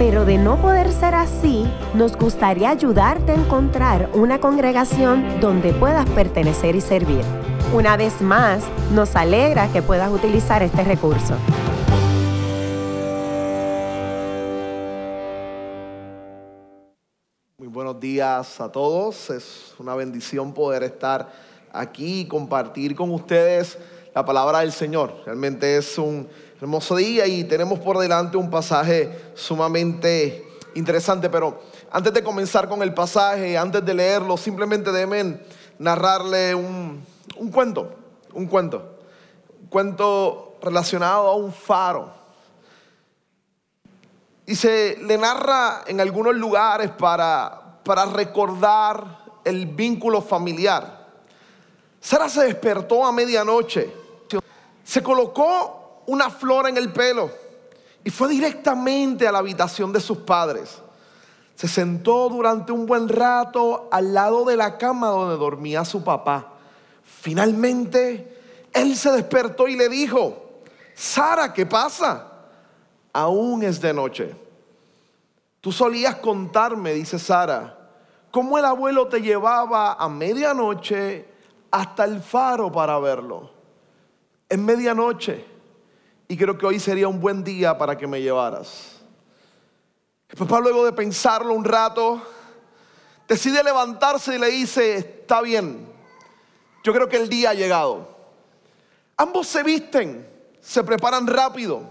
pero de no poder ser así, nos gustaría ayudarte a encontrar una congregación donde puedas pertenecer y servir. Una vez más, nos alegra que puedas utilizar este recurso. Muy buenos días a todos. Es una bendición poder estar aquí y compartir con ustedes la palabra del Señor. Realmente es un hermoso día y tenemos por delante un pasaje sumamente interesante, pero antes de comenzar con el pasaje, antes de leerlo, simplemente deben narrarle un, un cuento, un cuento, un cuento relacionado a un faro. Y se le narra en algunos lugares para, para recordar el vínculo familiar. Sara se despertó a medianoche, se colocó una flor en el pelo y fue directamente a la habitación de sus padres. Se sentó durante un buen rato al lado de la cama donde dormía su papá. Finalmente, él se despertó y le dijo, Sara, ¿qué pasa? Aún es de noche. Tú solías contarme, dice Sara, cómo el abuelo te llevaba a medianoche hasta el faro para verlo. Es medianoche y creo que hoy sería un buen día para que me llevaras. El papá luego de pensarlo un rato, decide levantarse y le dice, está bien, yo creo que el día ha llegado. Ambos se visten, se preparan rápido,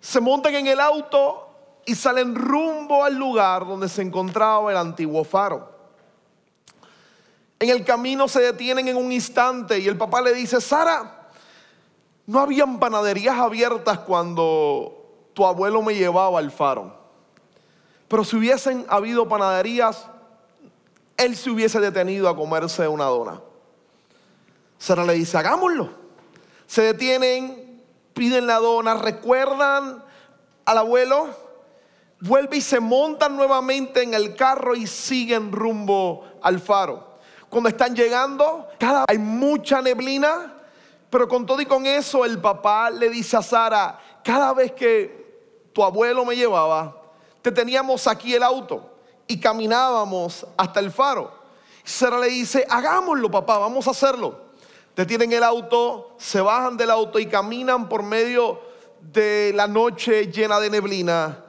se montan en el auto y salen rumbo al lugar donde se encontraba el antiguo faro. En el camino se detienen en un instante y el papá le dice, Sara, no habían panaderías abiertas cuando tu abuelo me llevaba al faro. Pero si hubiesen habido panaderías, él se hubiese detenido a comerse una dona. Sara le dice, hagámoslo. Se detienen, piden la dona, recuerdan al abuelo, vuelve y se montan nuevamente en el carro y siguen rumbo al faro cuando están llegando, hay mucha neblina, pero con todo y con eso el papá le dice a Sara, cada vez que tu abuelo me llevaba, te teníamos aquí el auto y caminábamos hasta el faro. Sara le dice, hagámoslo papá, vamos a hacerlo. Detienen el auto, se bajan del auto y caminan por medio de la noche llena de neblina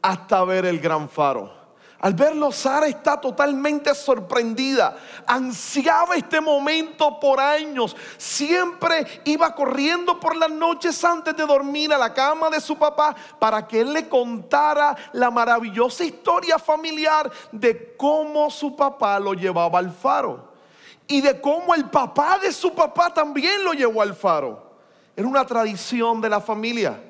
hasta ver el gran faro. Al verlo, Sara está totalmente sorprendida. Ansiaba este momento por años. Siempre iba corriendo por las noches antes de dormir a la cama de su papá para que él le contara la maravillosa historia familiar de cómo su papá lo llevaba al faro. Y de cómo el papá de su papá también lo llevó al faro. Era una tradición de la familia.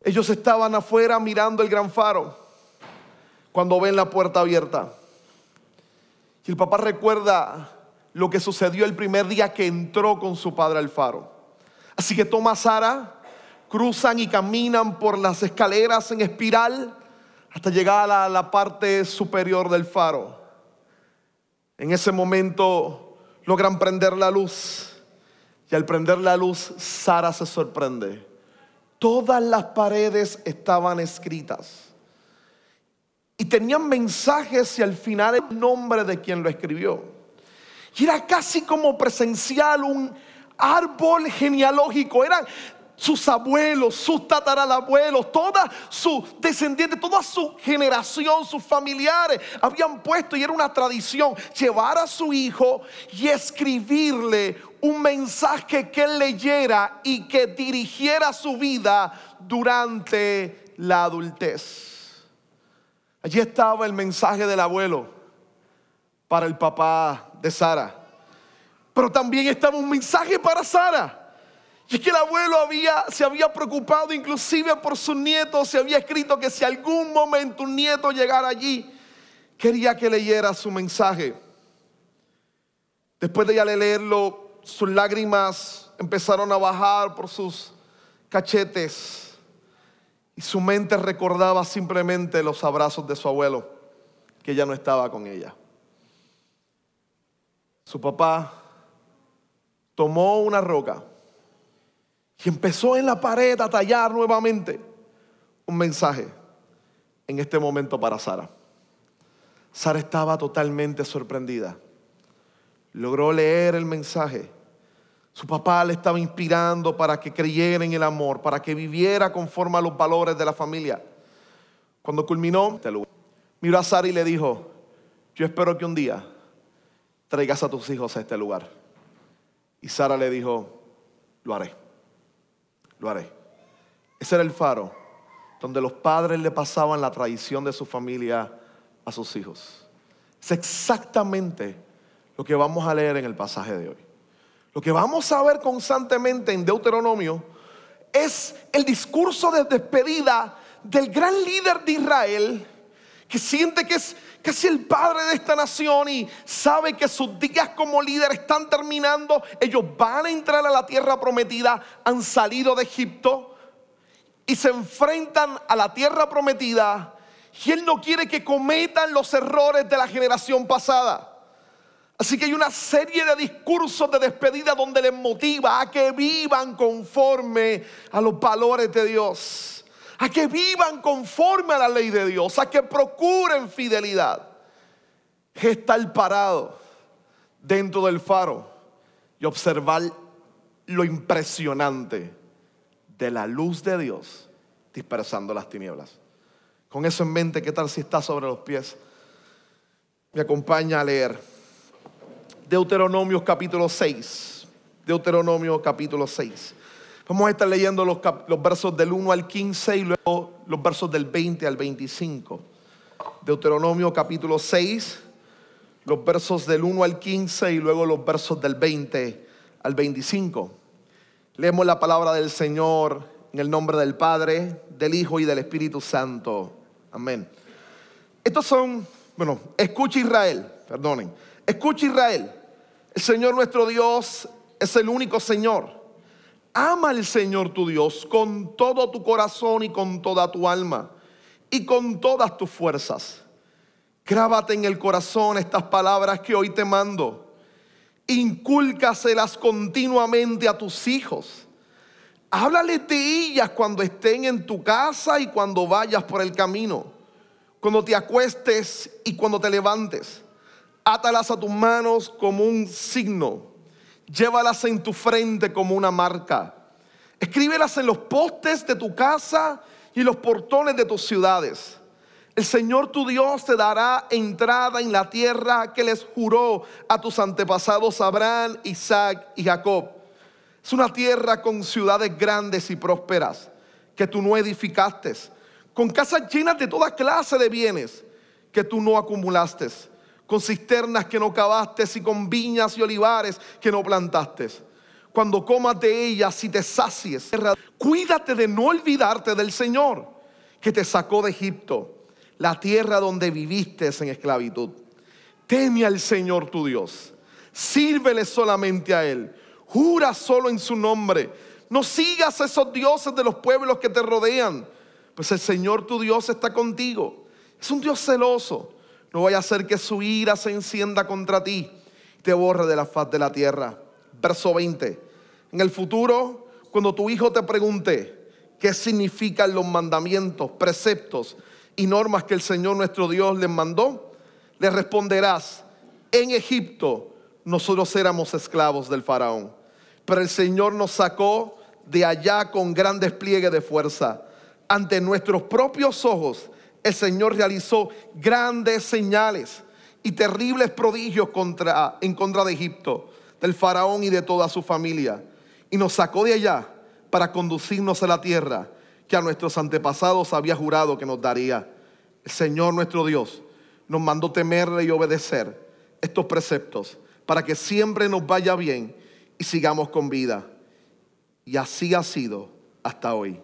Ellos estaban afuera mirando el gran faro cuando ven la puerta abierta. Y el papá recuerda lo que sucedió el primer día que entró con su padre al faro. Así que toma a Sara, cruzan y caminan por las escaleras en espiral hasta llegar a la, la parte superior del faro. En ese momento logran prender la luz. Y al prender la luz, Sara se sorprende. Todas las paredes estaban escritas y tenían mensajes y al final el nombre de quien lo escribió. Y era casi como presencial un árbol genealógico. Eran sus abuelos, sus tataralabuelos, toda su descendiente, toda su generación, sus familiares habían puesto y era una tradición llevar a su hijo y escribirle un mensaje que él leyera y que dirigiera su vida durante la adultez. Allí estaba el mensaje del abuelo para el papá de Sara. Pero también estaba un mensaje para Sara. Y es que el abuelo había, se había preocupado inclusive por sus nietos, se había escrito que si algún momento un nieto llegara allí, quería que leyera su mensaje. Después de ya leerlo, sus lágrimas empezaron a bajar por sus cachetes y su mente recordaba simplemente los abrazos de su abuelo, que ya no estaba con ella. Su papá tomó una roca y empezó en la pared a tallar nuevamente un mensaje en este momento para Sara. Sara estaba totalmente sorprendida. Logró leer el mensaje. Su papá le estaba inspirando para que creyera en el amor, para que viviera conforme a los valores de la familia. Cuando culminó, miró a Sara y le dijo, yo espero que un día traigas a tus hijos a este lugar. Y Sara le dijo, lo haré, lo haré. Ese era el faro donde los padres le pasaban la tradición de su familia a sus hijos. Es exactamente lo que vamos a leer en el pasaje de hoy. Lo que vamos a ver constantemente en Deuteronomio es el discurso de despedida del gran líder de Israel que siente que es casi el padre de esta nación y sabe que sus días como líder están terminando. Ellos van a entrar a la tierra prometida, han salido de Egipto y se enfrentan a la tierra prometida y Él no quiere que cometan los errores de la generación pasada. Así que hay una serie de discursos de despedida donde les motiva a que vivan conforme a los valores de Dios, a que vivan conforme a la ley de Dios, a que procuren fidelidad. Estar parado dentro del faro y observar lo impresionante de la luz de Dios dispersando las tinieblas. Con eso en mente, ¿qué tal si está sobre los pies? Me acompaña a leer Deuteronomio capítulo 6. Deuteronomio capítulo 6. Vamos a estar leyendo los, los, versos del 1 al 15 y luego los versos del 20 al 25. Deuteronomio capítulo 6, los versos del 1 al 15 y luego los versos del 20 al 25. Leemos la palabra del Señor en el nombre del Padre, del Hijo y del Espíritu Santo. Amén. Estos son, bueno, escucha Israel, perdonen. Escucha Israel. El Señor nuestro Dios es el único Señor. Ama al Señor tu Dios con todo tu corazón y con toda tu alma y con todas tus fuerzas. Grábate en el corazón estas palabras que hoy te mando. Incúlcaselas continuamente a tus hijos Háblale de ellas cuando estén en tu casa y cuando vayas por el camino, cuando te acuestes y cuando te levantes. Átalas a tus manos como un signo, llévalas en tu frente como una marca. Escríbelas en los postes de tu casa y los portones de tus ciudades. El Señor tu Dios te dará entrada en la tierra que les juró a tus antepasados Abraham, Isaac y Jacob es una tierra con ciudades grandes y prósperas que tú no edificaste, con casas llenas de toda clase de bienes que tú no acumulaste, con cisternas que no cavaste y con viñas y olivares que no plantaste. Cuando comas de ellas y te sacies, cuídate de no olvidarte del Señor que te sacó de Egipto, la tierra donde viviste en esclavitud. Teme al Señor tu Dios, sírvele solamente a Él Jura solo en su nombre. No sigas a esos dioses de los pueblos que te rodean. Pues el Señor tu Dios está contigo. Es un Dios celoso. No vaya a hacer que su ira se encienda contra ti y te borre de la faz de la tierra. Verso 20. En el futuro, cuando tu hijo te pregunte qué significan los mandamientos, preceptos y normas que el Señor nuestro Dios les mandó, le responderás, en Egipto nosotros éramos esclavos del faraón pero el Señor nos sacó de allá con gran despliegue de fuerza. Ante nuestros propios ojos, el Señor realizó grandes señales y terribles prodigios en contra de Egipto, del faraón y de toda su familia. Y nos sacó de allá para conducirnos a la tierra que a nuestros antepasados había jurado que nos daría. El Señor nuestro Dios nos mandó temerle y obedecer estos preceptos para que siempre nos vaya bien y sigamos con vida. Y así ha sido hasta hoy.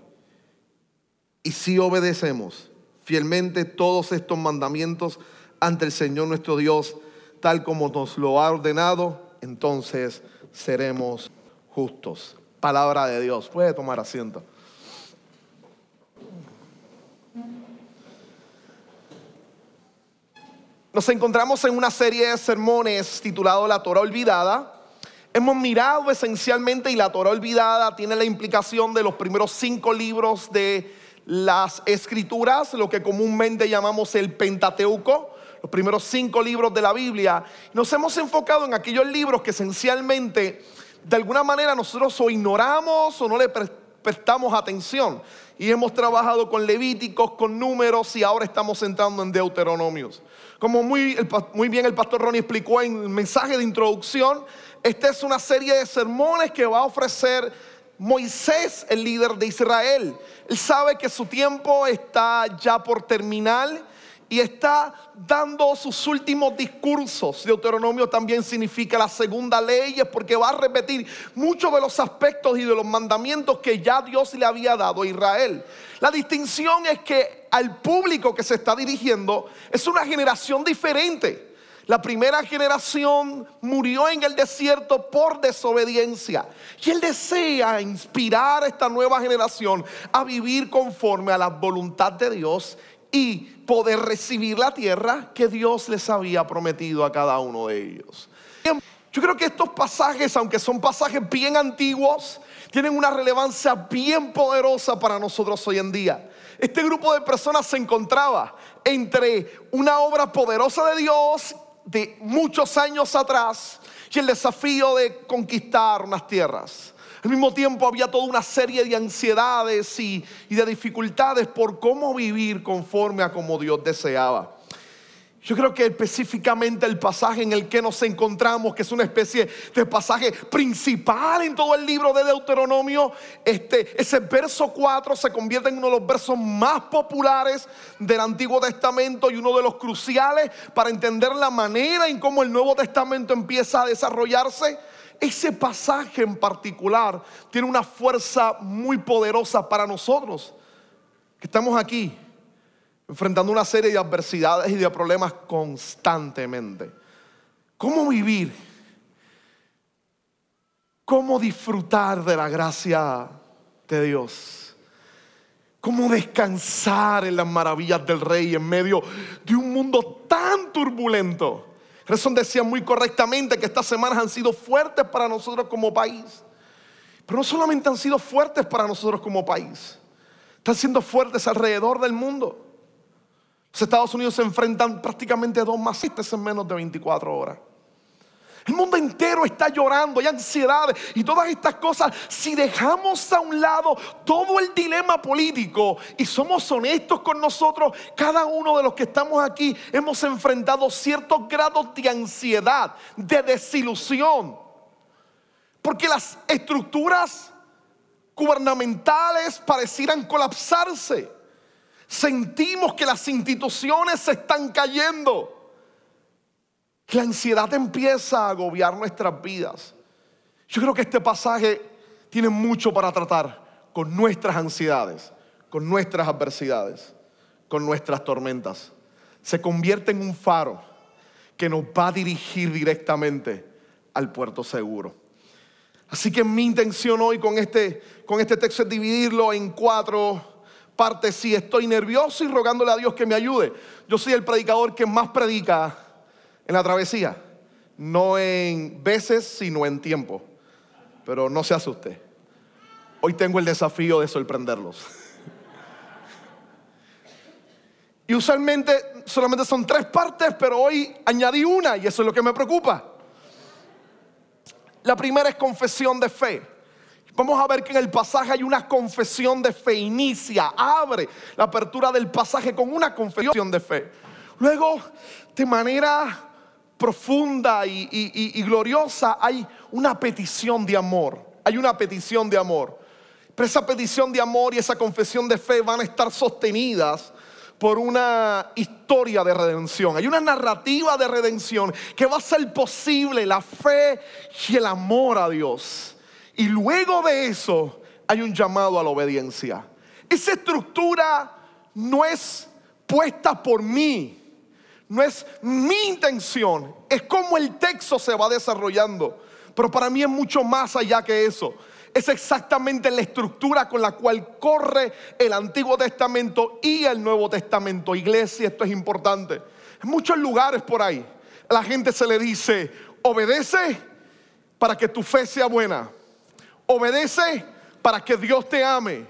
Y si obedecemos fielmente todos estos mandamientos ante el Señor nuestro Dios, tal como nos lo ha ordenado, entonces seremos justos. Palabra de Dios. Puede tomar asiento. Nos encontramos en una serie de sermones titulado La Torah Olvidada. Hemos mirado esencialmente y la Torah Olvidada tiene la implicación de los primeros cinco libros de las escrituras, lo que comúnmente llamamos el Pentateuco, los primeros cinco libros de la Biblia. Nos hemos enfocado en aquellos libros que esencialmente, de alguna manera, nosotros o ignoramos o no le prestamos atención. Y hemos trabajado con Levíticos, con números y ahora estamos entrando en Deuteronomios. Como muy, muy bien el pastor Ronnie explicó en el mensaje de introducción, esta es una serie de sermones que va a ofrecer Moisés, el líder de Israel. Él sabe que su tiempo está ya por terminar y está dando sus últimos discursos. Deuteronomio también significa la segunda ley, porque va a repetir muchos de los aspectos y de los mandamientos que ya Dios le había dado a Israel. La distinción es que al público que se está dirigiendo es una generación diferente. La primera generación murió en el desierto por desobediencia. Y Él desea inspirar a esta nueva generación a vivir conforme a la voluntad de Dios y poder recibir la tierra que Dios les había prometido a cada uno de ellos. Yo creo que estos pasajes, aunque son pasajes bien antiguos, tienen una relevancia bien poderosa para nosotros hoy en día. Este grupo de personas se encontraba entre una obra poderosa de Dios de muchos años atrás y el desafío de conquistar unas tierras. Al mismo tiempo había toda una serie de ansiedades y, de dificultades por cómo vivir conforme a como Dios deseaba. Yo creo que específicamente el pasaje en el que nos encontramos, que es una especie de pasaje principal en todo el libro de Deuteronomio, este, ese verso 4 se convierte en uno de los versos más populares del Antiguo Testamento y uno de los cruciales para entender la manera en cómo el Nuevo Testamento empieza a desarrollarse. Ese pasaje en particular tiene una fuerza muy poderosa para nosotros, que estamos aquí enfrentando una serie de adversidades y de problemas constantemente. ¿Cómo vivir? ¿Cómo disfrutar de la gracia de Dios? ¿Cómo descansar en las maravillas del Rey en medio de un mundo tan turbulento? Gerson decía muy correctamente que estas semanas han sido fuertes para nosotros como país. Pero no solamente han sido fuertes para nosotros como país, están siendo fuertes alrededor del mundo. Los Estados Unidos se enfrentan prácticamente a dos masistas en menos de 24 horas. El mundo entero está llorando, hay ansiedades y todas estas cosas. Si dejamos a un lado todo el dilema político y somos honestos con nosotros, cada uno de los que estamos aquí hemos enfrentado ciertos grados de ansiedad, de desilusión. Porque las estructuras gubernamentales parecieran colapsarse. Sentimos que las instituciones se están cayendo la ansiedad empieza a agobiar nuestras vidas. Yo creo que este pasaje tiene mucho para tratar con nuestras ansiedades, con nuestras adversidades, con nuestras tormentas. Se convierte en un faro que nos va a dirigir directamente al puerto seguro. Así que mi intención hoy con este, con este texto es dividirlo en cuatro partes. Si estoy nervioso y rogándole a Dios que me ayude. Yo soy el predicador que más predica en la travesía. No en veces, sino en tiempo. Pero no se asuste. Hoy tengo el desafío de sorprenderlos. Y usualmente solamente son tres partes, pero hoy añadí una y eso es lo que me preocupa. La primera es confesión de fe. Vamos a ver que en el pasaje hay una confesión de fe. Inicia, abre la apertura del pasaje con una confesión de fe. Luego, de manera profunda y, gloriosa, hay una petición de amor. Hay una petición de amor. Pero esa petición de amor y esa confesión de fe van a estar sostenidas por una historia de redención. Hay una narrativa de redención que va a ser posible la fe y el amor a Dios. Y luego de eso hay un llamado a la obediencia. Esa estructura no es puesta por mí, no es mi intención, es como el texto se va desarrollando. Pero para mí es mucho más allá que eso. Es exactamente la estructura con la cual corre el Antiguo Testamento y el Nuevo Testamento. Iglesia, esto es importante. En muchos lugares por ahí, la gente se le dice, obedece para que tu fe sea buena. Obedece para que Dios te ame.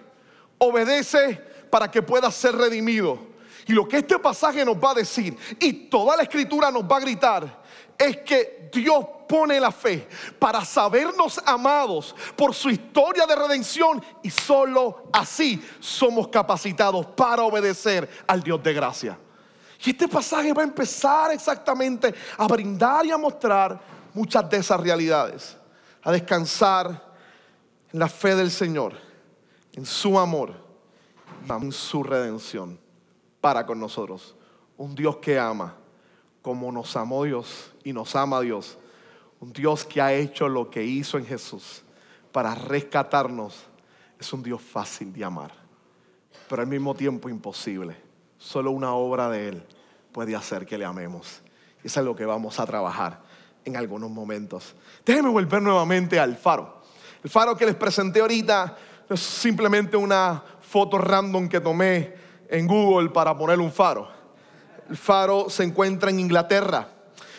Obedece para que puedas ser redimido. Y lo que este pasaje nos va a decir, y toda la escritura nos va a gritar, es que Dios pone la fe para sabernos amados por su historia de redención y solo así somos capacitados para obedecer al Dios de gracia. Y este pasaje va a empezar exactamente a brindar y a mostrar muchas de esas realidades, a descansar en la fe del Señor, en su amor, en su redención para con nosotros. Un Dios que ama como nos amó Dios y nos ama Dios. Un Dios que ha hecho lo que hizo en Jesús para rescatarnos. Es un Dios fácil de amar, pero al mismo tiempo imposible. Solo una obra de Él puede hacer que le amemos. Y eso es lo que vamos a trabajar en algunos momentos. Déjenme volver nuevamente al faro. El faro que les presenté ahorita es simplemente una foto random que tomé en Google para poner un faro. El faro se encuentra en Inglaterra.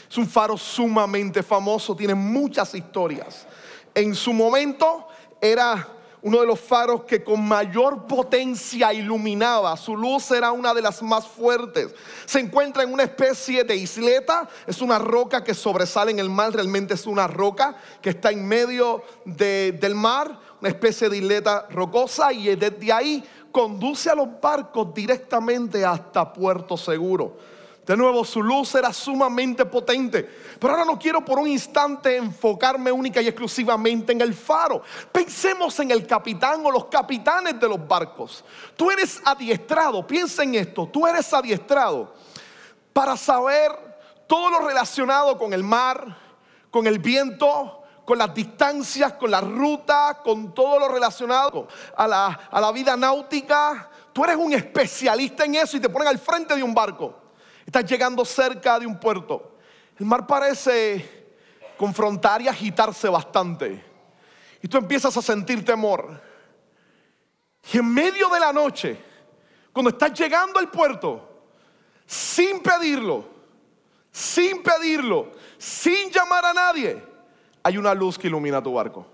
Es un faro sumamente famoso, tiene muchas historias. En su momento era uno de los faros que con mayor potencia iluminaba. Su luz era una de las más fuertes. Se encuentra en una especie de isleta. Es una roca que sobresale en el mar. Realmente es una roca que está en medio del mar. Una especie de isleta rocosa. Y desde ahí conduce a los barcos directamente hasta Puerto Seguro. De nuevo, su luz era sumamente potente. Pero ahora no quiero por un instante enfocarme única y exclusivamente en el faro. Pensemos en el capitán o los capitanes de los barcos. Tú eres adiestrado, piensa en esto, tú eres adiestrado para saber todo lo relacionado con el mar, con el viento, con las distancias, con la ruta, con todo lo relacionado a la, a la vida náutica. Tú eres un especialista en eso y te ponen al frente de un barco. Estás llegando cerca de un puerto. El mar parece confrontar y agitarse bastante. Y tú empiezas a sentir temor. Y en medio de la noche, cuando estás llegando al puerto, sin pedirlo, sin pedirlo, sin llamar a nadie, hay una luz que ilumina tu barco.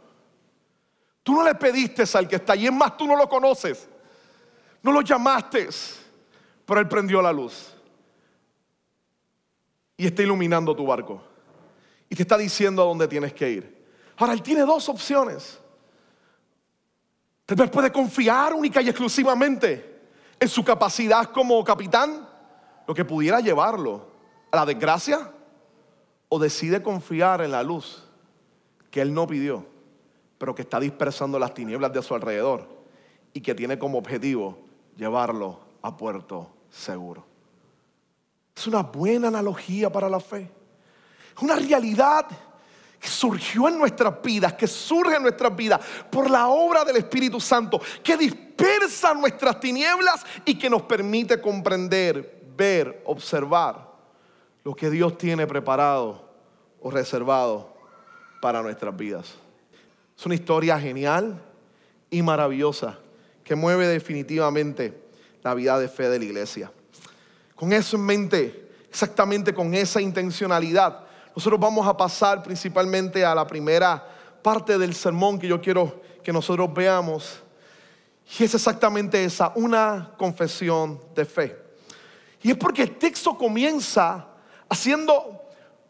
Tú no le pediste al que está allí, es más, tú no lo conoces. No lo llamaste, pero él prendió la luz y está iluminando tu barco. Y te está diciendo a dónde tienes que ir. Ahora, Él tiene dos opciones. Tal puede confiar única y exclusivamente en su capacidad como capitán, lo que pudiera llevarlo a la desgracia, o decide confiar en la luz que Él no pidió, pero que está dispersando las tinieblas de su alrededor y que tiene como objetivo llevarlo a puerto seguro. Es una buena analogía para la fe. Es una realidad que surgió en nuestras vidas, que surge en nuestras vidas por la obra del Espíritu Santo, que dispersa nuestras tinieblas y que nos permite comprender, ver, observar lo que Dios tiene preparado o reservado para nuestras vidas. Es una historia genial y maravillosa que mueve definitivamente la vida de fe de la iglesia. Con eso en mente, exactamente con esa intencionalidad, nosotros vamos a pasar principalmente a la primera parte del sermón que yo quiero que nosotros veamos. Y es exactamente esa, una confesión de fe. Y es porque el texto comienza haciendo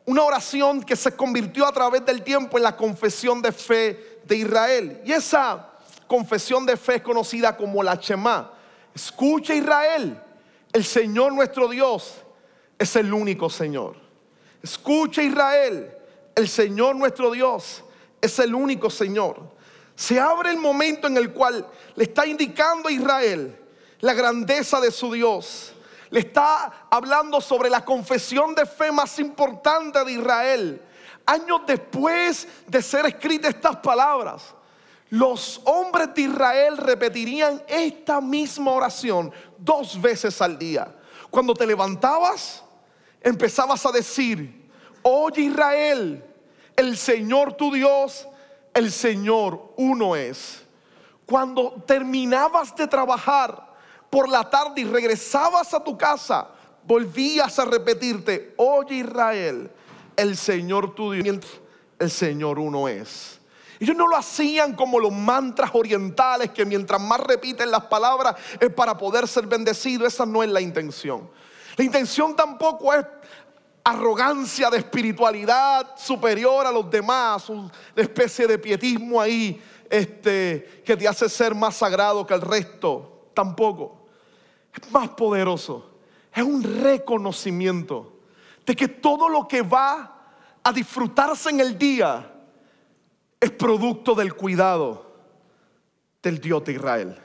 una oración que se convirtió a través del tiempo en la confesión de fe de Israel. Y esa confesión de fe es conocida como la Shema. Escucha Israel, el Señor nuestro Dios es el único Señor. Escucha Israel, el Señor nuestro Dios es el único Señor. Se abre el momento en el cual le está indicando a Israel la grandeza de su Dios. Le está hablando sobre la confesión de fe más importante de Israel. Años después de ser escritas estas palabras, los hombres de Israel repetirían esta misma oración dos veces al día. Cuando te levantabas, empezabas a decir, oye Israel, el Señor tu Dios, el Señor uno es. Cuando terminabas de trabajar por la tarde y regresabas a tu casa, volvías a repetirte, oye Israel, el Señor tu Dios, el Señor uno es. Ellos no lo hacían como los mantras orientales que mientras más repiten las palabras es para poder ser bendecido. Esa no es la intención. La intención tampoco es arrogancia de espiritualidad superior a los demás, una especie de pietismo ahí este, que te hace ser más sagrado que el resto. Tampoco. Es más poderoso. Es un reconocimiento de que todo lo que va a disfrutarse en el día es producto del cuidado del Dios de Israel.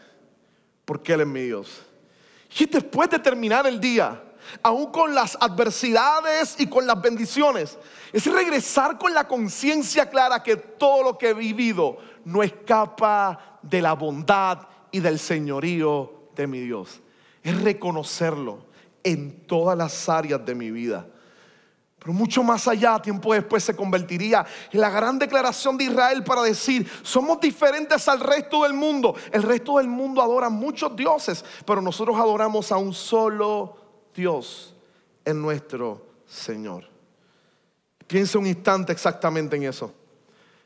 Porque Él es mi Dios. Y después de terminar el día, aún con las adversidades y con las bendiciones, es regresar con la conciencia clara que todo lo que he vivido no escapa de la bondad y del señorío de mi Dios. Es reconocerlo en todas las áreas de mi vida. Pero mucho más allá, tiempo después se convertiría en la gran declaración de Israel para decir, somos diferentes al resto del mundo. El resto del mundo adora muchos dioses, pero nosotros adoramos a un solo Dios, en nuestro Señor. Piensa un instante exactamente en eso.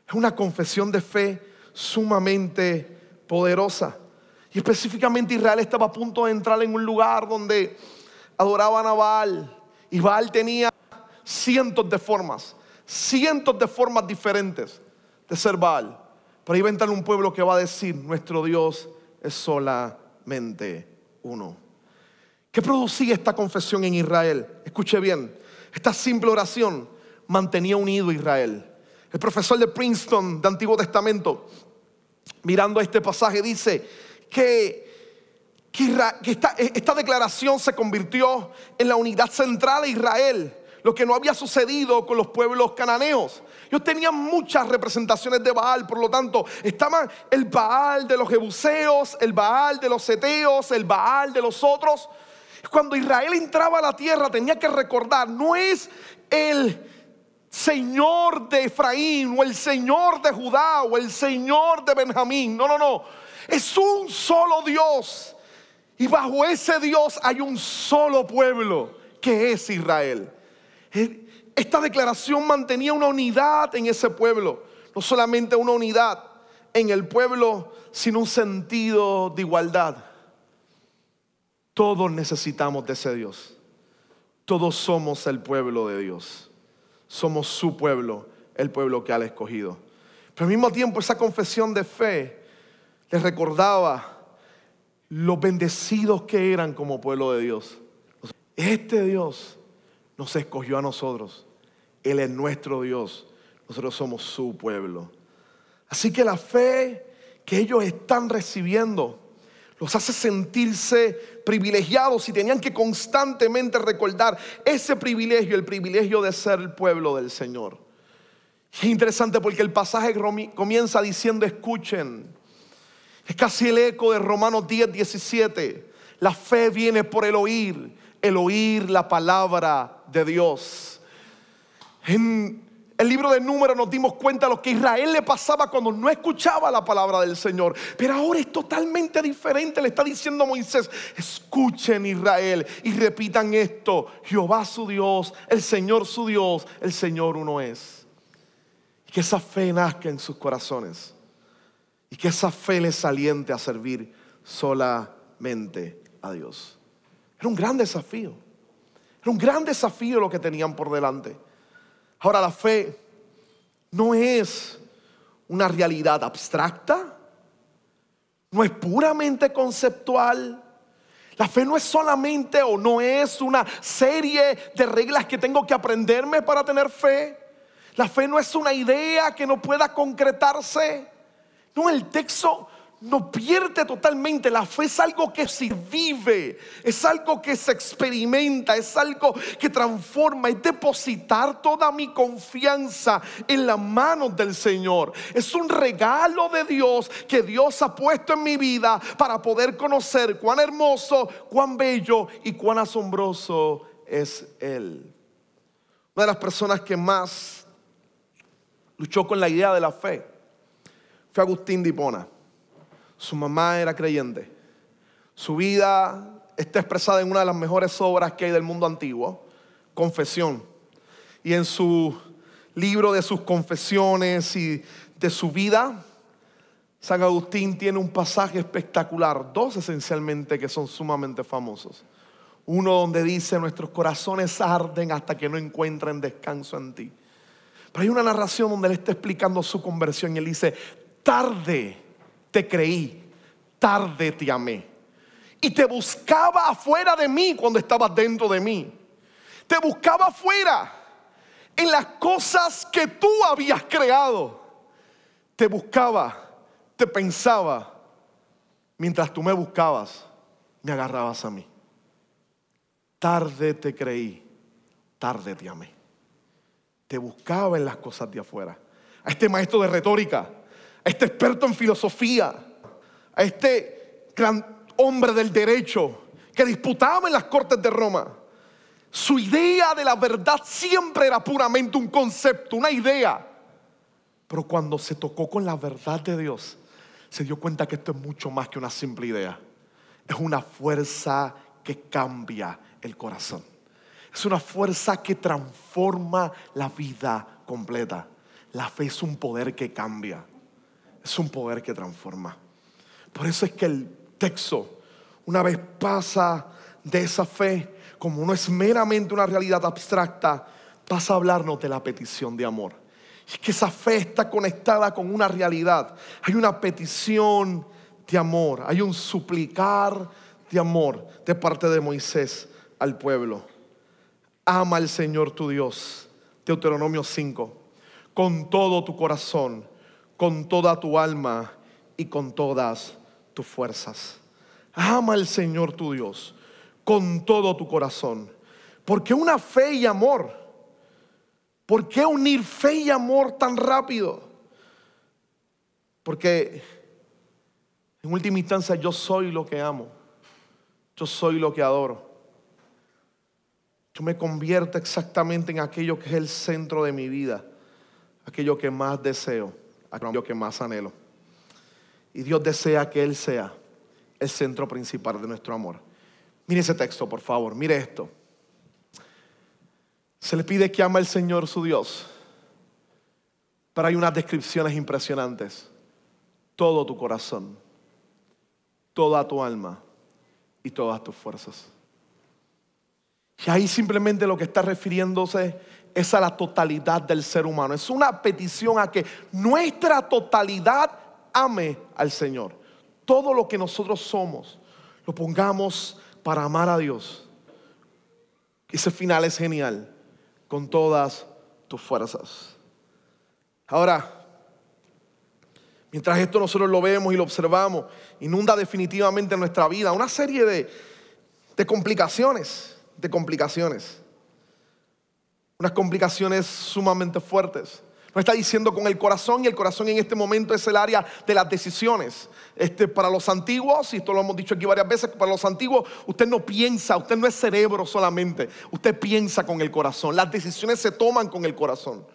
Es una confesión de fe sumamente poderosa. Y específicamente Israel estaba a punto de entrar en un lugar donde adoraban a Baal. Y Baal tenía cientos de formas, cientos de formas diferentes de ser Baal. Pero ahí un pueblo que va a decir, nuestro Dios es solamente uno. ¿Qué producía esta confesión en Israel? Escuche bien, esta simple oración mantenía unido a Israel. El profesor de Princeton de Antiguo Testamento, mirando este pasaje, dice que, esta declaración se convirtió en la unidad central de Israel lo que no había sucedido con los pueblos cananeos. Ellos tenían muchas representaciones de Baal, por lo tanto, estaban el Baal de los jebuseos, el Baal de los seteos, el Baal de los otros. Cuando Israel entraba a la tierra tenía que recordar, no es el Señor de Efraín o el Señor de Judá o el Señor de Benjamín. No, no, no. Es un solo Dios. Y bajo ese Dios hay un solo pueblo que es Israel. Esta declaración mantenía una unidad en ese pueblo, no solamente una unidad en el pueblo, sino un sentido de igualdad. Todos necesitamos de ese Dios. Todos somos el pueblo de Dios. Somos su pueblo, el pueblo que ha escogido. Pero al mismo tiempo esa confesión de fe les recordaba los bendecidos que eran como pueblo de Dios. Este Dios nos escogió a nosotros. Él es nuestro Dios. Nosotros somos su pueblo. Así que la fe que ellos están recibiendo los hace sentirse privilegiados y tenían que constantemente recordar ese privilegio, el privilegio de ser el pueblo del Señor. Es interesante porque el pasaje comienza diciendo, escuchen, es casi el eco de Romanos 10, 17. La fe viene por el oír el oír la palabra de Dios. En el libro de Números nos dimos cuenta de lo que Israel le pasaba cuando no escuchaba la palabra del Señor. Pero ahora es totalmente diferente. Le está diciendo a Moisés, escuchen Israel y repitan esto. Jehová su Dios, el Señor su Dios, el Señor uno es. Y que esa fe nazca en sus corazones. Y que esa fe les aliente a servir solamente a Dios. Era un gran desafío. Era un gran desafío lo que tenían por delante. Ahora la fe no es una realidad abstracta, no es puramente conceptual. La fe no es solamente o no es una serie de reglas que tengo que aprenderme para tener fe. La fe no es una idea que no pueda concretarse. No, el texto no pierde totalmente. La fe es algo que se vive, es algo que se experimenta, es algo que transforma, es depositar toda mi confianza en las manos del Señor. Es un regalo de Dios que Dios ha puesto en mi vida para poder conocer cuán hermoso, cuán bello y cuán asombroso es Él. Una de las personas que más luchó con la idea de la fe fue Agustín de Hipona. Su mamá era creyente. Su vida está expresada en una de las mejores obras que hay del mundo antiguo, Confesión. Y en su libro de sus confesiones y de su vida, San Agustín tiene un pasaje espectacular, dos esencialmente que son sumamente famosos. Uno donde dice, nuestros corazones arden hasta que no encuentren descanso en ti. Pero hay una narración donde él está explicando su conversión y él dice, tarde te creí, tarde te amé. Y te buscaba afuera de mí cuando estabas dentro de mí. Te buscaba afuera, en las cosas que tú habías creado. Te buscaba, te pensaba. Mientras tú me buscabas, me agarrabas a mí. Tarde te creí, tarde te amé. Te buscaba en las cosas de afuera. A este maestro de retórica, este experto en filosofía, a este gran hombre del derecho que disputaba en las cortes de Roma. Su idea de la verdad siempre era puramente un concepto, una idea. Pero cuando se tocó con la verdad de Dios, se dio cuenta que esto es mucho más que una simple idea. Es una fuerza que cambia el corazón. Es una fuerza que transforma la vida completa. La fe es un poder que cambia. Es un poder que transforma. Por eso es que el texto, una vez pasa de esa fe, como no es meramente una realidad abstracta, pasa a hablarnos de la petición de amor. Es que esa fe está conectada con una realidad. Hay una petición de amor, hay un suplicar de amor de parte de Moisés al pueblo. Ama al Señor tu Dios, Deuteronomio 5, con todo tu corazón, con toda tu alma y con todas tus fuerzas. Ama al Señor tu Dios con todo tu corazón. Porque una fe y amor, ¿por qué unir fe y amor tan rápido? Porque en última instancia yo soy lo que amo, yo soy lo que adoro. Yo me convierto exactamente en aquello que es el centro de mi vida, aquello que más deseo, aquello que más anhelo. Y Dios desea que Él sea el centro principal de nuestro amor. Mire ese texto, por favor, mire esto. Se le pide que ama al Señor su Dios, pero hay unas descripciones impresionantes. Todo tu corazón, toda tu alma y todas tus fuerzas. Y ahí simplemente lo que está refiriéndose es a la totalidad del ser humano. Es una petición a que nuestra totalidad ame al Señor. Todo lo que nosotros somos, lo pongamos para amar a Dios. Ese final es genial, con todas tus fuerzas. Ahora, mientras esto nosotros lo vemos y lo observamos, inunda definitivamente nuestra vida una serie de, de complicaciones, de complicaciones. Unas complicaciones sumamente fuertes. Nos está diciendo con el corazón y el corazón en este momento es el área de las decisiones. Este, para los antiguos, y esto lo hemos dicho aquí varias veces, para los antiguos usted no piensa, usted no es cerebro solamente, usted piensa con el corazón. Las decisiones se toman con el corazón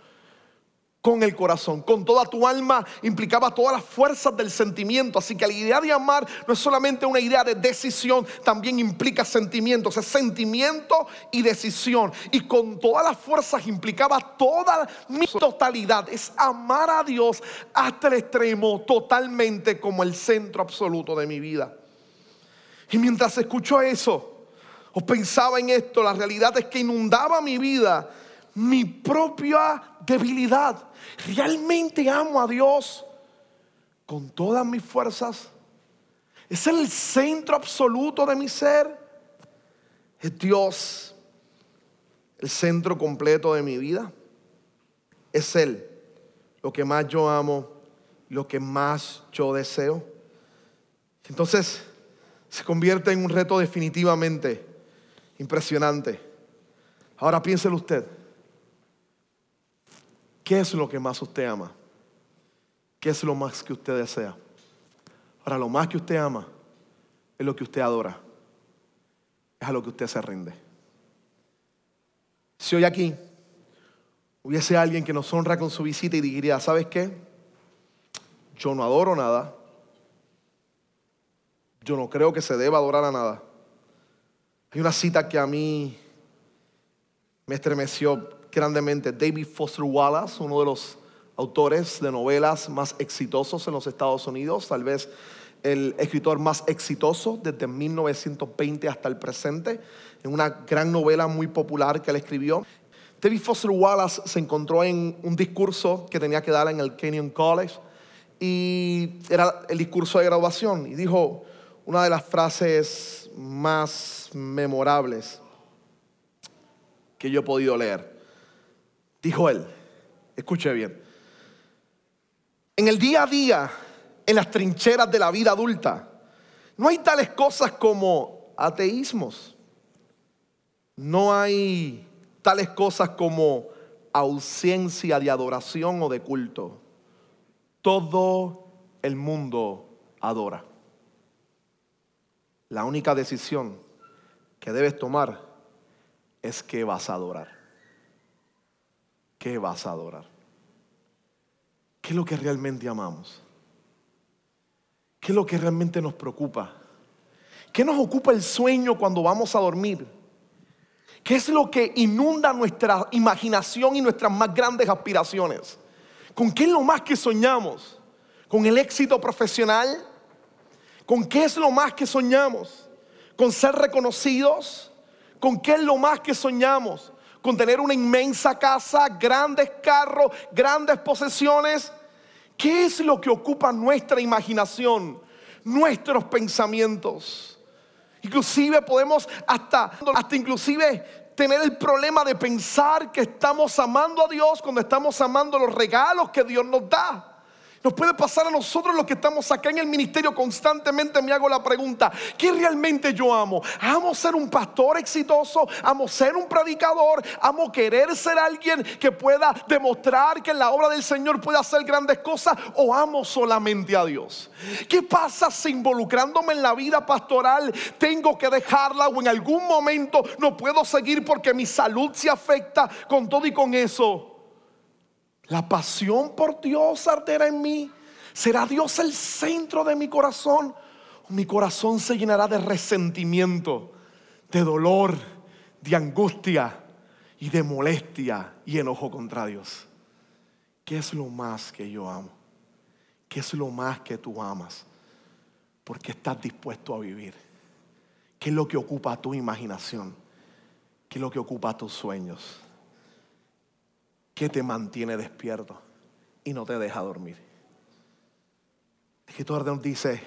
con el corazón, con toda tu alma, implicaba todas las fuerzas del sentimiento. Así que la idea de amar no es solamente una idea de decisión, también implica sentimientos, es sentimiento y decisión. Y con todas las fuerzas implicaba toda mi totalidad, es amar a Dios hasta el extremo, totalmente como el centro absoluto de mi vida. Y mientras escucho eso, o pensaba en esto, la realidad es que inundaba mi vida mi propia debilidad. ¿Realmente amo a Dios con todas mis fuerzas? ¿Es el centro absoluto de mi ser? ¿Es Dios el centro completo de mi vida? ¿Es Él lo que más yo amo, lo que más yo deseo? Entonces se convierte en un reto definitivamente impresionante. Ahora piénselo usted. ¿Qué es lo que más usted ama? ¿Qué es lo más que usted desea? Ahora, lo más que usted ama es lo que usted adora. Es a lo que usted se rinde. Si hoy aquí hubiese alguien que nos honra con su visita y diría, ¿sabes qué? Yo no adoro nada. Yo no creo que se deba adorar a nada. Hay una cita que a mí me estremeció grandemente. David Foster Wallace, uno de los autores de novelas más exitosos en los Estados Unidos, tal vez el escritor más exitoso desde 1920 hasta el presente, en una gran novela muy popular que él escribió. David Foster Wallace se encontró en un discurso que tenía que dar en el Kenyon College y era el discurso de graduación y dijo una de las frases más memorables que yo he podido leer. Dijo él, escuche bien, en el día a día, en las trincheras de la vida adulta, no hay tales cosas como ateísmos. No hay tales cosas como ausencia de adoración o de culto. Todo el mundo adora. La única decisión que debes tomar es que vas a adorar. ¿Qué vas a adorar? ¿Qué es lo que realmente amamos? ¿Qué es lo que realmente nos preocupa? ¿Qué nos ocupa el sueño cuando vamos a dormir? ¿Qué es lo que inunda nuestra imaginación y nuestras más grandes aspiraciones? ¿Con qué es lo más que soñamos? ¿Con el éxito profesional? ¿Con qué es lo más que soñamos? ¿Con ser reconocidos? ¿Con qué es lo más que soñamos? Con tener una inmensa casa, grandes carros, grandes posesiones. ¿Qué es lo que ocupa nuestra imaginación, nuestros pensamientos? Inclusive podemos hasta, hasta inclusive tener el problema de pensar que estamos amando a Dios cuando estamos amando los regalos que Dios nos da. Nos puede pasar a nosotros los que estamos acá en el ministerio constantemente me hago la pregunta, ¿qué realmente yo amo? ¿Amo ser un pastor exitoso? ¿Amo ser un predicador? ¿Amo querer ser alguien que pueda demostrar que la obra del Señor puede hacer grandes cosas? ¿O amo solamente a Dios? ¿Qué pasa si involucrándome en la vida pastoral tengo que dejarla o en algún momento no puedo seguir porque mi salud se afecta con todo y con eso? La pasión por Dios arderá en mí. ¿Será Dios el centro de mi corazón? mi corazón se llenará de resentimiento, de dolor, de angustia y de molestia y enojo contra Dios. ¿Qué es lo más que yo amo? ¿Qué es lo más que tú amas? Porque estás dispuesto a vivir. ¿Qué es lo que ocupa tu imaginación? ¿Qué es lo que ocupa tus sueños? Que te mantiene despierto y no te deja dormir. El escritor nos dice,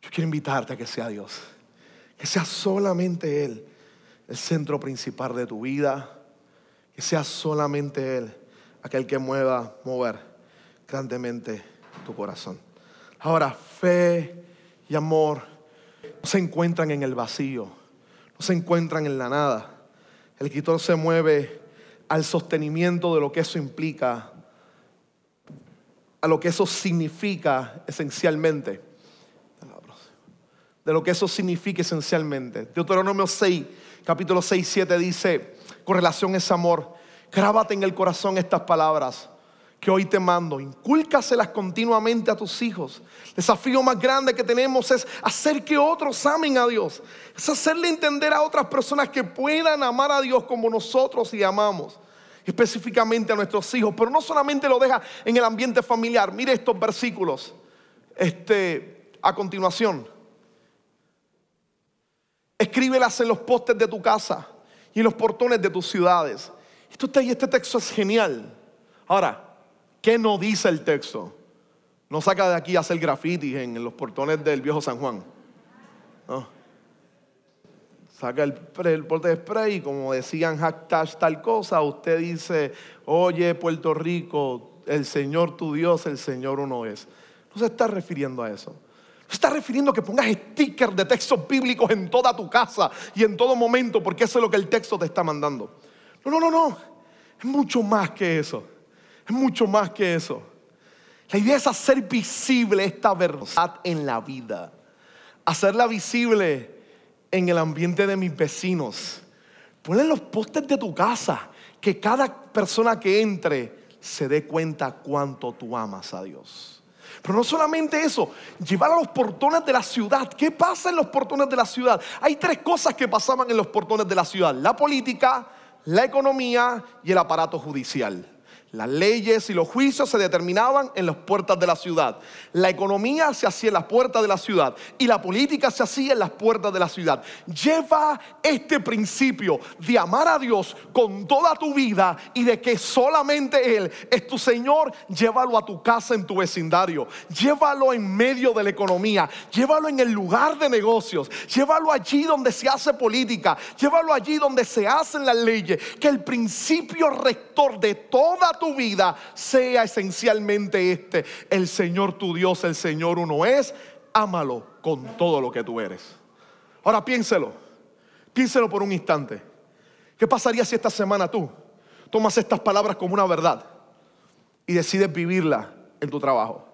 yo quiero invitarte a que sea Dios, que sea solamente Él el centro principal de tu vida, que sea solamente Él aquel que mueva, mover grandemente tu corazón. Ahora, fe y amor no se encuentran en el vacío, no se encuentran en la nada. El escritor se mueve al sostenimiento de lo que eso implica, a lo que eso significa esencialmente. De lo que eso significa esencialmente. Deuteronomio 6, capítulo 6, 7 dice, con relación a ese amor, grábate en el corazón estas palabras que hoy te mando, incúlcaselas continuamente a tus hijos. El desafío más grande que tenemos es hacer que otros amen a Dios. Es hacerle entender a otras personas que puedan amar a Dios como nosotros y amamos. Específicamente a nuestros hijos. Pero no solamente lo deja en el ambiente familiar. Mire estos versículos. Este, a continuación. Escríbelas en los postes de tu casa y en los portones de tus ciudades. Esto, este texto es genial. Ahora, ¿Qué no dice el texto? No saca de aquí a hacer grafitis en los portones del viejo San Juan. Saca el, el porte de spray y como decían hashtag tal cosa, usted dice, oye Puerto Rico, el Señor tu Dios, el Señor uno es. No se está refiriendo a eso. Se está refiriendo a que pongas stickers de textos bíblicos en toda tu casa y en todo momento, porque eso es lo que el texto te está mandando. No, no, no, no. Es mucho más que eso. Es mucho más que eso. La idea es hacer visible esta verdad en la vida. Hacerla visible en el ambiente de mis vecinos. Ponle los postes de tu casa. que cada persona que entre se dé cuenta cuánto tú amas a Dios. Pero no solamente eso, llevar a los portones de la ciudad. ¿Qué pasa en los portones de la ciudad? Hay tres cosas que pasaban en los portones de la ciudad. La política, la economía y el aparato judicial. Las leyes y los juicios se determinaban en las puertas de la ciudad. La economía se hacía en las puertas de la ciudad y la política se hacía en las puertas de la ciudad. Lleva este principio de amar a Dios con toda tu vida y de que solamente Él es tu Señor. Llévalo a tu casa en tu vecindario. Llévalo en medio de la economía. Llévalo en el lugar de negocios. Llévalo allí donde se hace política. Llévalo allí donde se hacen las leyes. Que el principio rector de toda tu vida sea esencialmente este. El Señor tu Dios, el Señor uno es. Ámalo con todo lo que tú eres. Ahora piénselo. Piénselo por un instante. ¿Qué pasaría si esta semana tú tomas estas palabras como una verdad y decides vivirla en tu trabajo?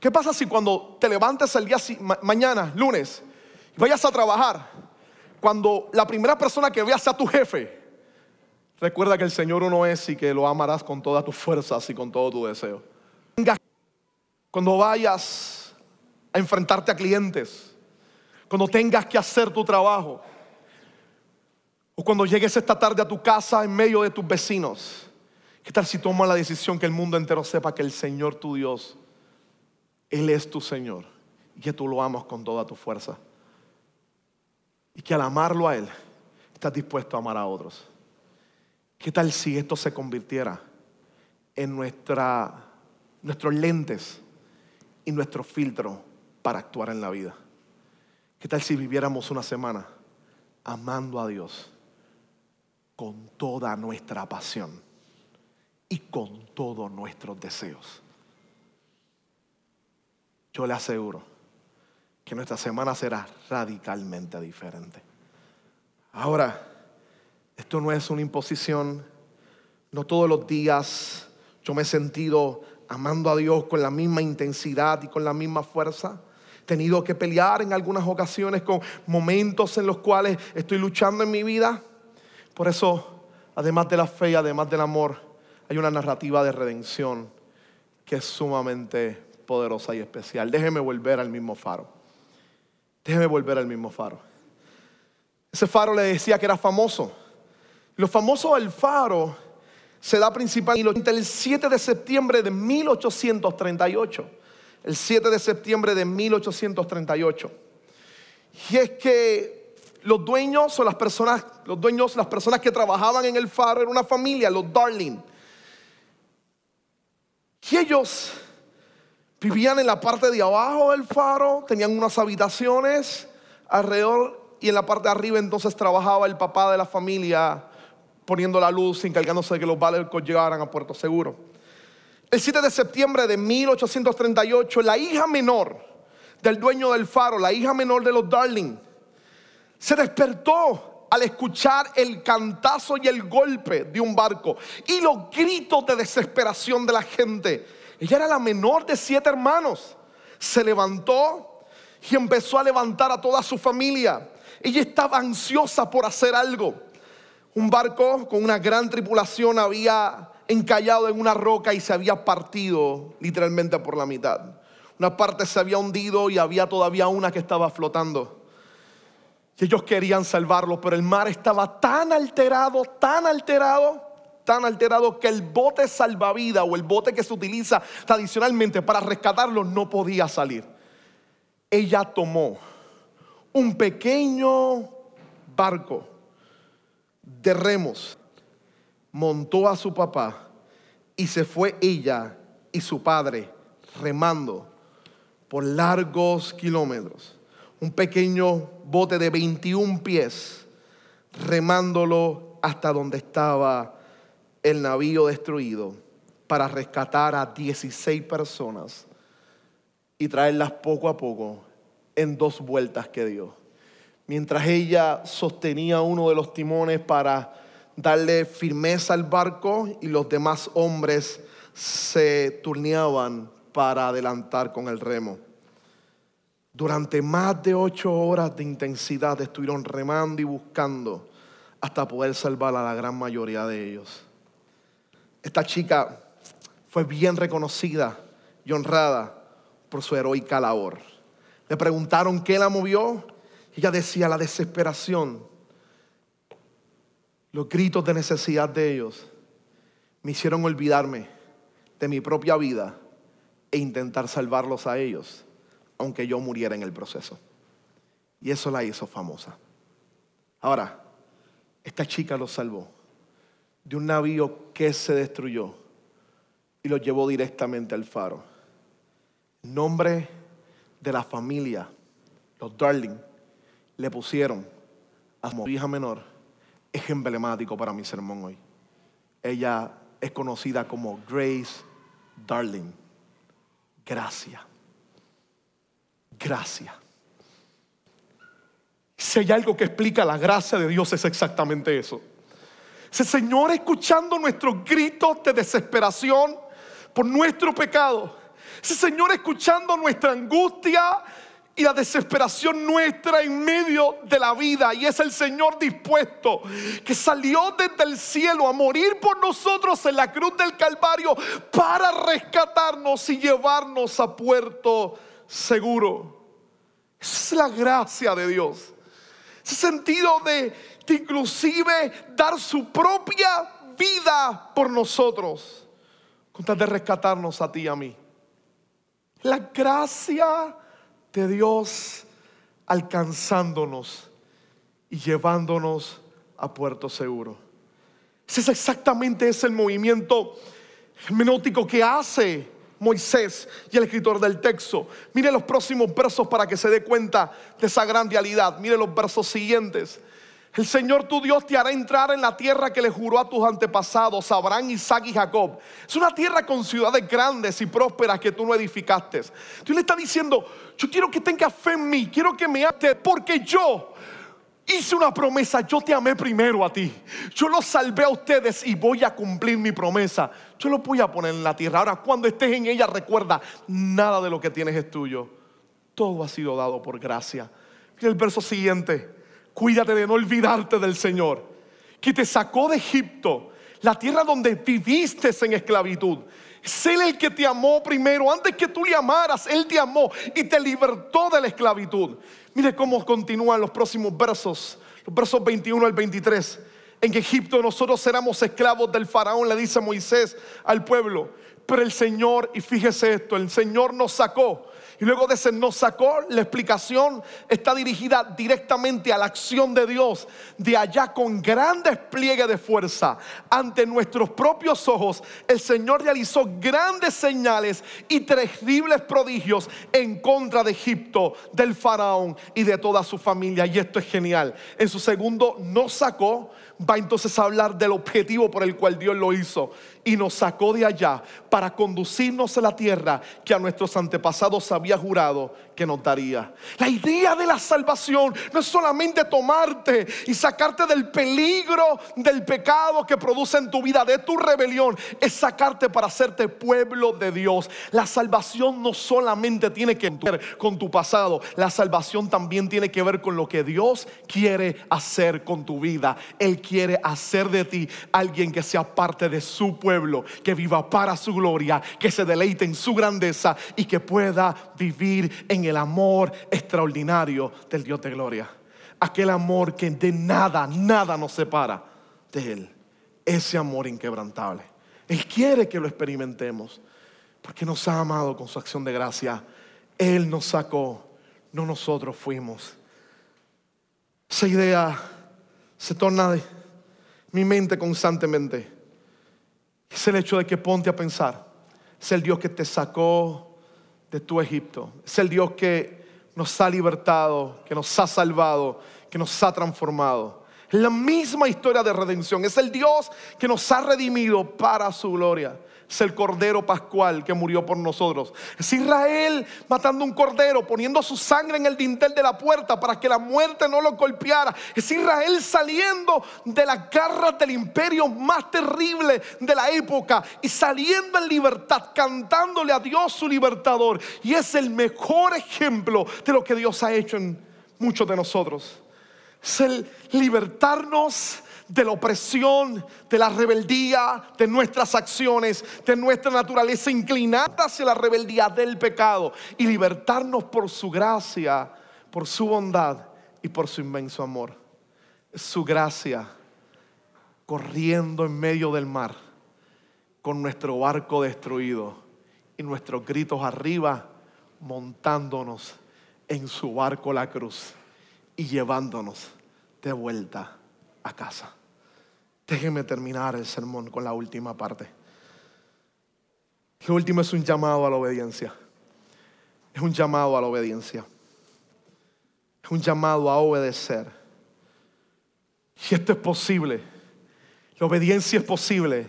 ¿Qué pasa si cuando te levantes el día mañana, lunes, vayas a trabajar, cuando la primera persona que veas sea tu jefe, Recuerda que el Señor uno es y que lo amarás con todas tus fuerzas y con todo tu deseo. Cuando vayas a enfrentarte a clientes, cuando tengas que hacer tu trabajo, o cuando llegues esta tarde a tu casa en medio de tus vecinos, ¿qué tal si tomas la decisión que el mundo entero sepa que el Señor tu Dios, Él es tu Señor y que tú lo amas con toda tu fuerza? Y que al amarlo a Él, estás dispuesto a amar a otros. ¿Qué tal si esto se convirtiera en nuestra, nuestros lentes y nuestro filtro para actuar en la vida? ¿Qué tal si viviéramos una semana amando a Dios con toda nuestra pasión y con todos nuestros deseos? Yo le aseguro que nuestra semana será radicalmente diferente. Ahora, esto no es una imposición. No todos los días yo me he sentido amando a Dios con la misma intensidad y con la misma fuerza. He tenido que pelear en algunas ocasiones con momentos en los cuales estoy luchando en mi vida. Por eso, además de la fe y además del amor, hay una narrativa de redención que es sumamente poderosa y especial. Déjeme volver al mismo faro. Déjeme volver al mismo faro. Ese faro le decía que era famoso. Lo famoso del faro se da principalmente el 7 de septiembre de 1838. El 7 de septiembre de 1838. Y es que los dueños o las personas, los dueños, las personas que trabajaban en el faro era una familia, los Darling. Y ellos vivían en la parte de abajo del faro, tenían unas habitaciones alrededor y en la parte de arriba entonces trabajaba el papá de la familia poniendo la luz, encargándose de que los barcos llegaran a Puerto Seguro. El 7 de septiembre de 1838, la hija menor del dueño del faro, la hija menor de los Darling, se despertó al escuchar el cantazo y el golpe de un barco y los gritos de desesperación de la gente. Ella era la menor de siete hermanos. Se levantó y empezó a levantar a toda su familia. Ella estaba ansiosa por hacer algo. Un barco con una gran tripulación había encallado en una roca y se había partido literalmente por la mitad. Una parte se había hundido y había todavía una que estaba flotando. Y ellos querían salvarlo, pero el mar estaba tan alterado, tan alterado, tan alterado que el bote salvavidas o el bote que se utiliza tradicionalmente para rescatarlo no podía salir. Ella tomó un pequeño barco de remos, montó a su papá y se fue ella y su padre remando por largos kilómetros. Un pequeño bote de 21 pies, remándolo hasta donde estaba el navío destruido para rescatar a 16 personas y traerlas poco a poco en dos vueltas que dio mientras ella sostenía uno de los timones para darle firmeza al barco y los demás hombres se turneaban para adelantar con el remo. Durante más de ocho horas de intensidad estuvieron remando y buscando hasta poder salvar a la gran mayoría de ellos. Esta chica fue bien reconocida y honrada por su heroica labor. Le preguntaron qué la movió. Ella decía la desesperación, los gritos de necesidad de ellos me hicieron olvidarme de mi propia vida e intentar salvarlos a ellos, aunque yo muriera en el proceso. Y eso la hizo famosa. Ahora, esta chica los salvó de un navío que se destruyó y lo llevó directamente al faro. Nombre de la familia, los Darling, le pusieron a su hija menor, es emblemático para mi sermón hoy. Ella es conocida como Grace Darling. Gracia. Gracia. Si hay algo que explica la gracia de Dios es exactamente eso. Ese Señor escuchando nuestros gritos de desesperación por nuestro pecado. Ese Señor escuchando nuestra angustia y la desesperación nuestra en medio de la vida. Y es el Señor dispuesto que salió desde el cielo a morir por nosotros en la cruz del Calvario para rescatarnos y llevarnos a puerto seguro. Esa es la gracia de Dios. Ese sentido de, inclusive dar su propia vida por nosotros, con tal de rescatarnos a ti y a mí. La gracia de Dios alcanzándonos y llevándonos a puerto seguro. Ese es exactamente ese el movimiento hermenéutico que hace Moisés y el escritor del texto. Mire los próximos versos para que se dé cuenta de esa gran realidad. Mire los versos siguientes. El Señor tu Dios te hará entrar en la tierra que le juró a tus antepasados, Abraham, Isaac y Jacob. Es una tierra con ciudades grandes y prósperas que tú no edificaste. Dios le está diciendo, yo quiero que tengas fe en mí, quiero que me ates, porque yo hice una promesa, yo te amé primero a ti. Yo los salvé a ustedes y voy a cumplir mi promesa. Yo lo voy a poner en la tierra. Ahora, cuando estés en ella, recuerda, nada de lo que tienes es tuyo. Todo ha sido dado por gracia. Mira el verso siguiente. Cuídate de no olvidarte del Señor, que te sacó de Egipto, la tierra donde viviste en esclavitud. Es Él el que te amó primero. Antes que tú le amaras, Él te amó y te libertó de la esclavitud. Mire cómo continúan los próximos versos, los versos 21 al 23. En Egipto nosotros éramos esclavos del faraón, le dice Moisés al pueblo. Pero el Señor, y fíjese esto, el Señor nos sacó y luego de ese nos sacó, la explicación está dirigida directamente a la acción de Dios, de allá con gran despliegue de fuerza. Ante nuestros propios ojos, el Señor realizó grandes señales y terribles prodigios en contra de Egipto, del faraón y de toda su familia. Y esto es genial. En su segundo nos sacó va entonces a hablar del objetivo por el cual Dios lo hizo y nos sacó de allá para conducirnos a la tierra que a nuestros antepasados había jurado que nos daría. La idea de la salvación no es solamente tomarte y sacarte del peligro del pecado que produce en tu vida, de tu rebelión, es sacarte para hacerte pueblo de Dios. La salvación no solamente tiene que ver con tu pasado, la salvación también tiene que ver con lo que Dios quiere hacer con tu vida. Él quiere hacer de ti alguien que sea parte de su pueblo, que viva para su gloria, que se deleite en su grandeza y que pueda vivir en el amor extraordinario del Dios de gloria. Aquel amor que de nada, nada nos separa de Él. Ese amor inquebrantable. Él quiere que lo experimentemos porque nos ha amado con su acción de gracia. Él nos sacó, no nosotros fuimos. Esa idea se torna mi mente constantemente. Es el hecho de que ponte a pensar. Es el Dios que te sacó de tu Egipto. Es el Dios que nos ha libertado, que nos ha salvado, que nos ha transformado. Es la misma historia de redención. Es el Dios que nos ha redimido para su gloria es el cordero pascual que murió por nosotros. Es Israel matando un cordero, poniendo su sangre en el dintel de la puerta para que la muerte no lo golpeara. Es Israel saliendo de las garras del imperio más terrible de la época y saliendo en libertad, cantándole a Dios su libertador. Y es el mejor ejemplo de lo que Dios ha hecho en muchos de nosotros. Es el libertarnos de la opresión, de la rebeldía, de nuestras acciones, de nuestra naturaleza inclinada hacia la rebeldía del pecado y libertarnos por su gracia, por su bondad y por su inmenso amor. Su gracia corriendo en medio del mar con nuestro barco destruido y nuestros gritos arriba montándonos en su barco la cruz y llevándonos de vuelta a casa. Déjenme terminar el sermón con la última parte. Lo último es un llamado a la obediencia. Es un llamado a la obediencia. Es un llamado a obedecer. Y esto es posible. La obediencia es posible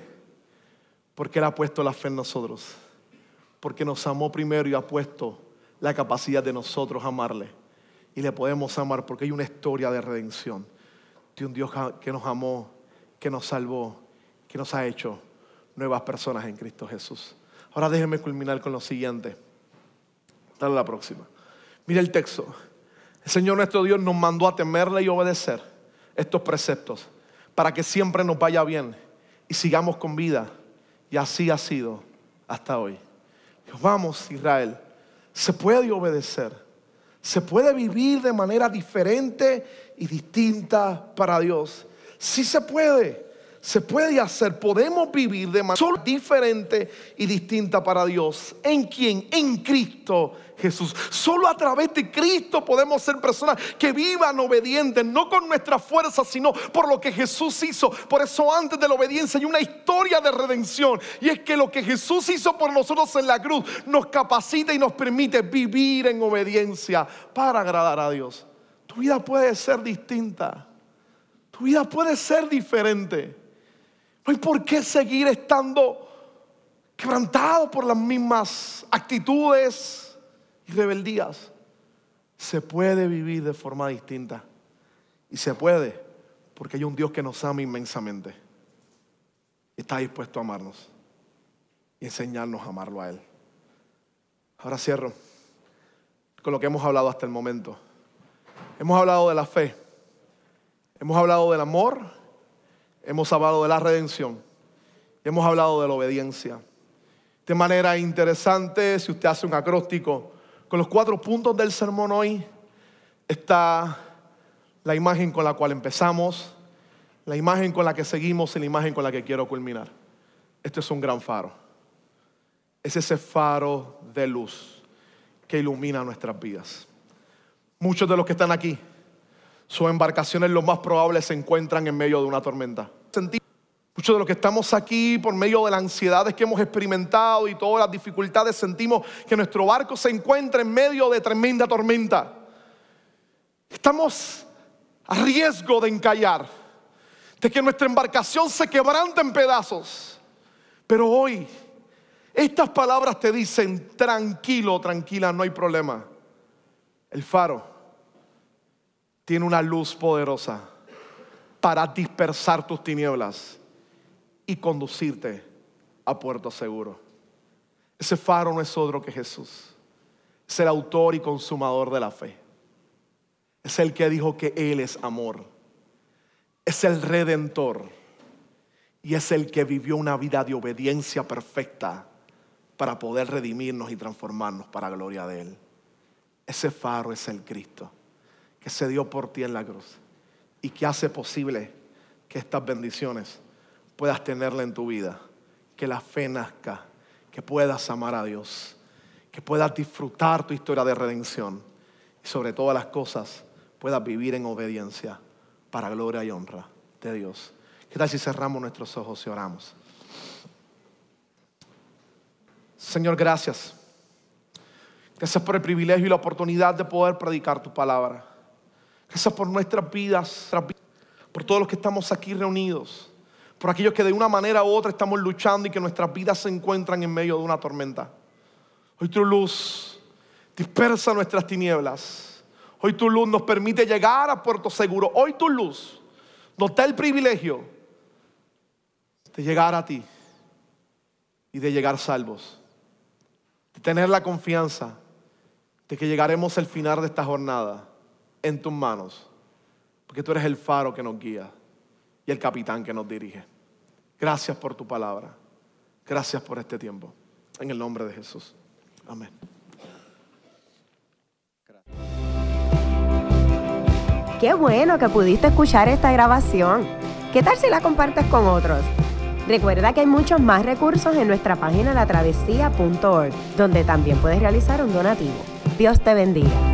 porque Él ha puesto la fe en nosotros. Porque nos amó primero y ha puesto la capacidad de nosotros amarle. Y le podemos amar porque hay una historia de redención. De un Dios que nos amó que nos salvó, que nos ha hecho nuevas personas en Cristo Jesús. Ahora déjenme culminar con lo siguiente. Dale la próxima. Mira el texto. El Señor nuestro Dios nos mandó a temerle y obedecer estos preceptos para que siempre nos vaya bien y sigamos con vida. Y así ha sido hasta hoy. Vamos, Israel, se puede obedecer. Se puede vivir de manera diferente y distinta para Dios. Sí se puede, se puede hacer. Podemos vivir de manera diferente y distinta para Dios. ¿En quién? En Cristo Jesús. Solo a través de Cristo podemos ser personas que vivan obedientes, no con nuestra fuerza, sino por lo que Jesús hizo. Por eso antes de la obediencia hay una historia de redención. Y es que lo que Jesús hizo por nosotros en la cruz nos capacita y nos permite vivir en obediencia para agradar a Dios. Tu vida puede ser distinta. Tu vida puede ser diferente. No hay por qué seguir estando quebrantado por las mismas actitudes y rebeldías. Se puede vivir de forma distinta. Y se puede porque hay un Dios que nos ama inmensamente. Está dispuesto a amarnos y enseñarnos a amarlo a Él. Ahora cierro con lo que hemos hablado hasta el momento. Hemos hablado de la fe. Hemos hablado del amor, hemos hablado de la redención, hemos hablado de la obediencia. De manera interesante, si usted hace un acróstico con los cuatro puntos del sermón hoy, está la imagen con la cual empezamos, la imagen con la que seguimos y la imagen con la que quiero culminar. Este es un gran faro. Es ese faro de luz que ilumina nuestras vidas. Muchos de los que están aquí sus embarcaciones lo más probable se encuentran en medio de una tormenta. Muchos de los que estamos aquí por medio de las ansiedades que hemos experimentado y todas las dificultades sentimos que nuestro barco se encuentra en medio de tremenda tormenta. Estamos a riesgo de encallar, de que nuestra embarcación se quebrante en pedazos. Pero hoy estas palabras te dicen, tranquilo, tranquila, no hay problema. El faro tiene una luz poderosa para dispersar tus tinieblas y conducirte a puerto seguro. Ese faro no es otro que Jesús. Es el autor y consumador de la fe. Es el que dijo que Él es amor. Es el redentor. Y es el que vivió una vida de obediencia perfecta para poder redimirnos y transformarnos para la gloria de Él. Ese faro es el Cristo que se dio por ti en la cruz y que hace posible que estas bendiciones puedas tenerla en tu vida, que la fe nazca, que puedas amar a Dios, que puedas disfrutar tu historia de redención y sobre todas las cosas puedas vivir en obediencia para gloria y honra de Dios. ¿Qué tal si cerramos nuestros ojos y oramos? Señor, gracias. Gracias por el privilegio y la oportunidad de poder predicar tu palabra. Gracias por nuestras vidas, por todos los que estamos aquí reunidos, por aquellos que de una manera u otra estamos luchando y que nuestras vidas se encuentran en medio de una tormenta. Hoy tu luz dispersa nuestras tinieblas. Hoy tu luz nos permite llegar a puerto seguro. Hoy tu luz nos da el privilegio de llegar a ti y de llegar salvos. De tener la confianza de que llegaremos al final de esta jornada en tus manos, porque tú eres el faro que nos guía y el capitán que nos dirige. Gracias por tu palabra. Gracias por este tiempo. En el nombre de Jesús. Amén. Qué bueno que pudiste escuchar esta grabación. ¿Qué tal si la compartes con otros? Recuerda que hay muchos más recursos en nuestra página latravesía.org, donde también puedes realizar un donativo. Dios te bendiga.